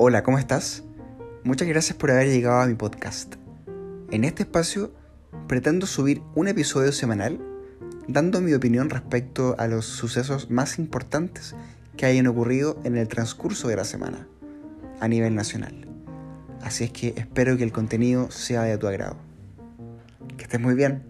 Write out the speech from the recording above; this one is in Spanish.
Hola, ¿cómo estás? Muchas gracias por haber llegado a mi podcast. En este espacio pretendo subir un episodio semanal dando mi opinión respecto a los sucesos más importantes que hayan ocurrido en el transcurso de la semana a nivel nacional. Así es que espero que el contenido sea de tu agrado. Que estés muy bien.